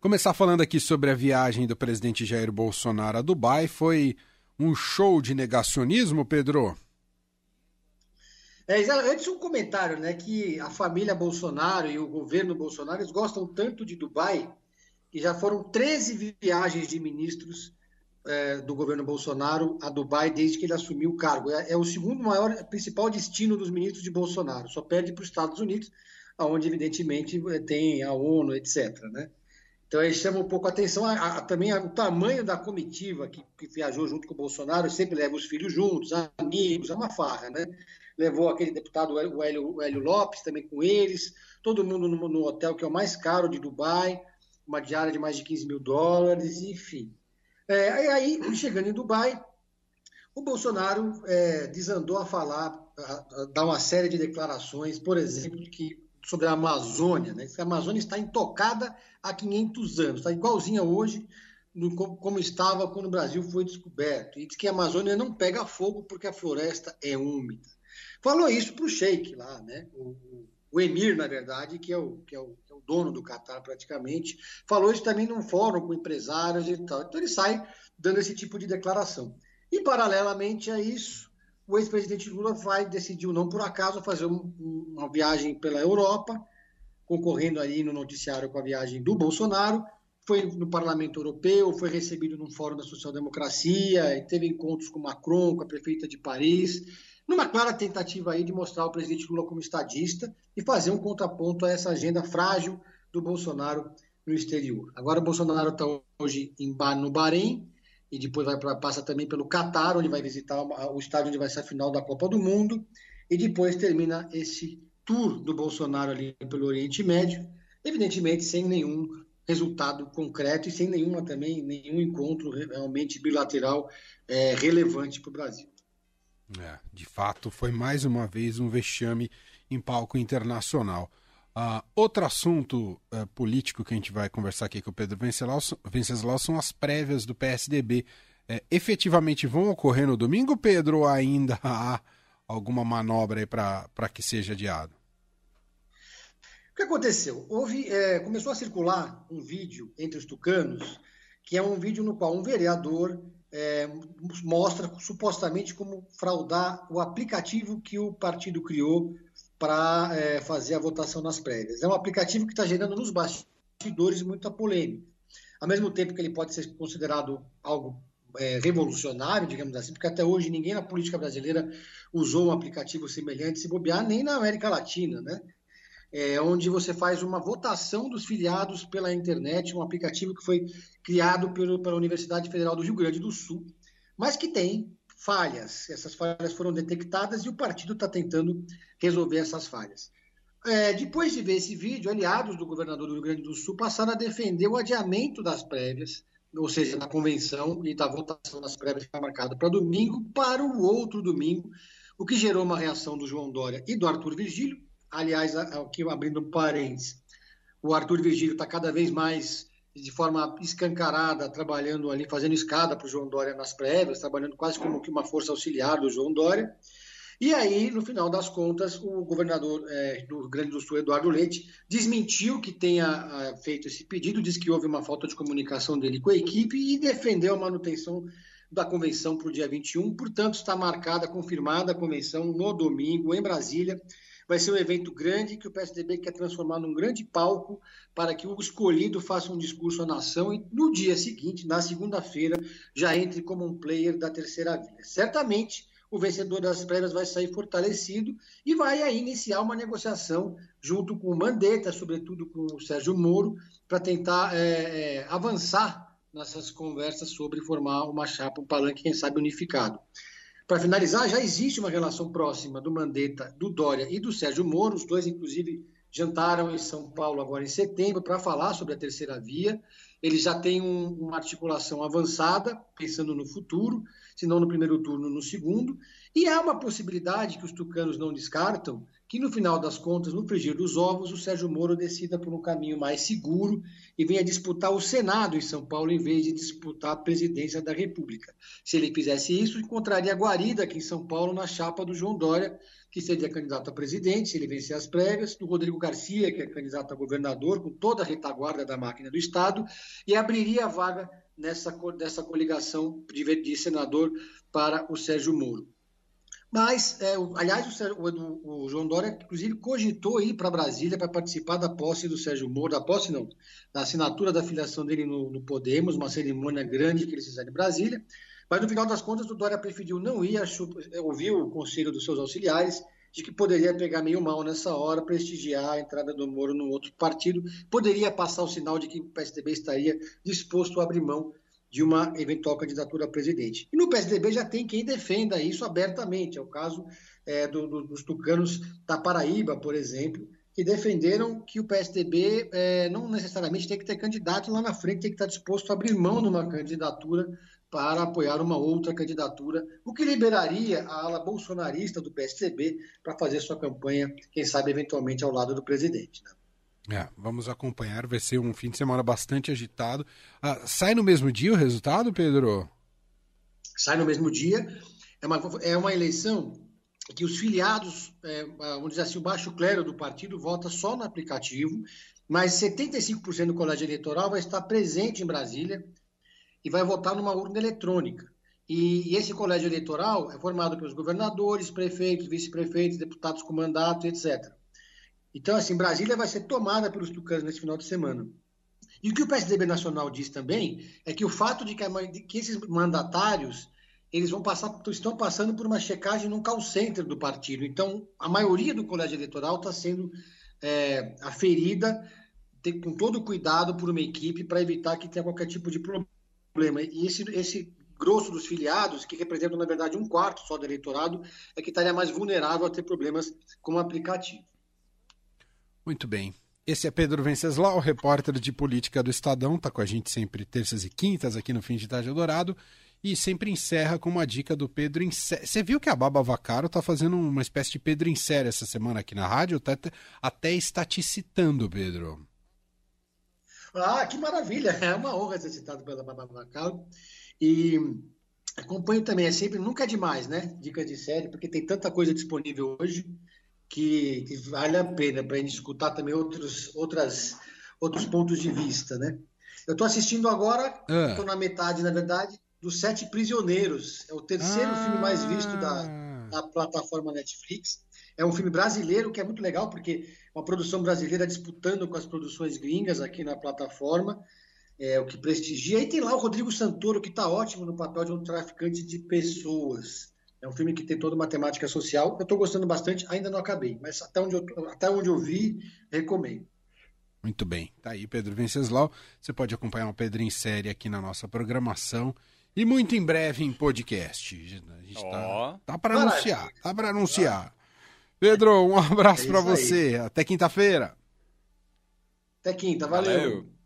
Começar falando aqui sobre a viagem do presidente Jair Bolsonaro a Dubai. Foi um show de negacionismo, Pedro? É, antes um comentário, né, que a família Bolsonaro e o governo Bolsonaro eles gostam tanto de Dubai que já foram 13 viagens de ministros é, do governo Bolsonaro a Dubai desde que ele assumiu o cargo. É, é o segundo maior, principal destino dos ministros de Bolsonaro. Só perde para os Estados Unidos, onde evidentemente tem a ONU, etc. Né? Então aí chama um pouco a atenção a, a, também o tamanho da comitiva que, que, viajou junto com o Bolsonaro, sempre leva os filhos juntos, amigos, é uma farra, né? levou aquele deputado, o Hélio, o Hélio Lopes, também com eles, todo mundo no, no, hotel que é o mais caro de Dubai, uma diária de mais de 15 mil dólares, enfim. É, aí, chegando em Dubai, o Bolsonaro é, desandou a falar, a, a dar uma série de declarações, por exemplo, que, sobre a Amazônia, né? a Amazônia está intocada há 500 anos, está igualzinha hoje no, como estava quando o Brasil foi descoberto, e diz que a Amazônia não pega fogo porque a floresta é úmida. Falou isso para o Sheik lá, né? O, o, Emir, na verdade, que é, o, que, é o, que é o dono do Catar praticamente, falou isso também num fórum com empresários e tal. Então ele sai dando esse tipo de declaração. E, paralelamente a isso, o ex-presidente Lula vai decidiu, não por acaso, fazer um, uma viagem pela Europa, concorrendo ali no noticiário com a viagem do Bolsonaro, foi no Parlamento Europeu, foi recebido num fórum da social-democracia, teve encontros com Macron, com a prefeita de Paris, numa clara tentativa aí de mostrar o presidente Lula como estadista e fazer um contraponto a essa agenda frágil do Bolsonaro no exterior. Agora o Bolsonaro está hoje em, no Bahrein e depois vai pra, passa também pelo Catar, onde vai visitar o estádio onde vai ser a final da Copa do Mundo e depois termina esse tour do Bolsonaro ali pelo Oriente Médio, evidentemente sem nenhum resultado concreto e sem nenhuma também nenhum encontro realmente bilateral é, relevante para o Brasil. É, de fato, foi mais uma vez um vexame em palco internacional. Uh, outro assunto uh, político que a gente vai conversar aqui com o Pedro Venceslau são as prévias do PSDB. É, efetivamente vão ocorrer no domingo, Pedro, ou ainda há alguma manobra para que seja adiado? O que aconteceu? Houve, é, começou a circular um vídeo entre os tucanos, que é um vídeo no qual um vereador é, mostra supostamente como fraudar o aplicativo que o partido criou para é, fazer a votação nas prévias. É um aplicativo que está gerando nos bastidores muita polêmica. Ao mesmo tempo que ele pode ser considerado algo é, revolucionário, digamos assim, porque até hoje ninguém na política brasileira usou um aplicativo semelhante, se bobear, nem na América Latina, né? é, onde você faz uma votação dos filiados pela internet, um aplicativo que foi criado pelo, pela Universidade Federal do Rio Grande do Sul, mas que tem falhas. Essas falhas foram detectadas e o partido está tentando resolver essas falhas. É, depois de ver esse vídeo, aliados do governador do Rio Grande do Sul passaram a defender o adiamento das prévias, ou seja, da convenção e da votação das prévias que está marcada para domingo, para o outro domingo, o que gerou uma reação do João Dória e do Arthur Virgílio, Aliás, aqui abrindo um parênteses, o Arthur Virgílio está cada vez mais de forma escancarada, trabalhando ali, fazendo escada para o João Dória nas prévias, trabalhando quase como que uma força auxiliar do João Dória. E aí, no final das contas, o governador é, do Rio Grande do Sul, Eduardo Leite, desmentiu que tenha a, feito esse pedido, disse que houve uma falta de comunicação dele com a equipe e defendeu a manutenção da convenção para o dia 21. Portanto, está marcada, confirmada a convenção no domingo, em Brasília, Vai ser um evento grande que o PSDB quer transformar num grande palco para que o escolhido faça um discurso à nação e no dia seguinte, na segunda-feira, já entre como um player da terceira via. Certamente o vencedor das prévias vai sair fortalecido e vai aí iniciar uma negociação junto com o Mandetta, sobretudo com o Sérgio Moro, para tentar é, é, avançar nessas conversas sobre formar uma chapa, um palanque, quem sabe, unificado. Para finalizar, já existe uma relação próxima do Mandetta, do Dória e do Sérgio Moro. Os dois, inclusive, jantaram em São Paulo agora em setembro para falar sobre a terceira via. Eles já têm um, uma articulação avançada, pensando no futuro, se não no primeiro turno, no segundo. E há uma possibilidade que os tucanos não descartam, que no final das contas, no frigir dos ovos, o Sérgio Moro decida por um caminho mais seguro e venha disputar o Senado em São Paulo em vez de disputar a presidência da República. Se ele fizesse isso, encontraria guarida aqui em São Paulo na chapa do João Dória, que seria candidato a presidente, se ele vencer as pregas, do Rodrigo Garcia, que é candidato a governador, com toda a retaguarda da máquina do Estado, e abriria a vaga nessa, nessa coligação de, de senador para o Sérgio Moro. Mas, é, o, aliás, o, o, o, João Dória, inclusive, cogitou ir para Brasília para participar da posse do Sérgio Moro, da posse não, da assinatura da filiação dele no, no Podemos, uma cerimônia grande que eles fizeram em Brasília. Mas, no final das contas, o Dória preferiu não ir, achou, ouviu o conselho dos seus auxiliares, de que poderia pegar meio mal nessa hora, prestigiar a entrada do Moro no outro partido, poderia passar o sinal de que o PSDB estaria disposto a abrir mão de uma eventual candidatura a presidente. E no PSDB já tem quem defenda isso abertamente. É o caso é, do, do, dos tucanos da Paraíba, por exemplo, que defenderam que o PSDB é, não necessariamente tem que ter candidato lá na frente, tem que estar disposto a abrir mão de uma candidatura para apoiar uma outra candidatura, o que liberaria a ala bolsonarista do PSDB para fazer sua campanha, quem sabe eventualmente ao lado do presidente. Né? É, vamos acompanhar, vai ser um fim de semana bastante agitado. Ah, sai no mesmo dia o resultado, Pedro? Sai no mesmo dia. É uma, é uma eleição que os filiados, é, vamos dizer assim, o baixo clero do partido vota só no aplicativo, mas 75% do colégio eleitoral vai estar presente em Brasília e vai votar numa urna eletrônica. E, e esse colégio eleitoral é formado pelos governadores, prefeitos, vice-prefeitos, deputados com mandato, etc. Então, assim, Brasília vai ser tomada pelos tucanos nesse final de semana. E o que o PSDB Nacional diz também é que o fato de que, de que esses mandatários eles vão passar, estão passando por uma checagem no call center do partido. Então, a maioria do colégio eleitoral está sendo é, aferida com todo cuidado por uma equipe para evitar que tenha qualquer tipo de problema. E esse, esse grosso dos filiados, que representam, na verdade, um quarto só do eleitorado, é que estaria mais vulnerável a ter problemas com o aplicativo. Muito bem. Esse é Pedro Venceslau, repórter de política do Estadão, está com a gente sempre terças e quintas aqui no Fim de Tarde Eldorado e sempre encerra com uma dica do Pedro em série. Você viu que a Baba Vacaro está fazendo uma espécie de Pedro em série essa semana aqui na rádio? Até, até está te citando, Pedro. Ah, que maravilha! É uma honra ser citado pela Baba Vacaro. E acompanho também, é sempre, nunca é demais, né? Dicas de série, porque tem tanta coisa disponível hoje que, que vale a pena para a gente escutar também outros, outras, outros pontos de vista, né? Eu estou assistindo agora, estou ah. na metade, na verdade, dos Sete Prisioneiros. É o terceiro ah. filme mais visto da, da plataforma Netflix. É um filme brasileiro que é muito legal, porque é uma produção brasileira disputando com as produções gringas aqui na plataforma, é, o que prestigia. E tem lá o Rodrigo Santoro, que está ótimo no papel de um traficante de pessoas. É um filme que tem toda uma temática social. Eu estou gostando bastante, ainda não acabei, mas até onde eu, até onde eu vi, recomendo. Muito bem. Tá aí, Pedro Venceslau. Você pode acompanhar o Pedro em série aqui na nossa programação. E muito em breve em podcast. A gente oh. tá, tá para anunciar. Tá para anunciar. Pedro, um abraço é para você. Até quinta-feira. Até quinta, valeu. valeu.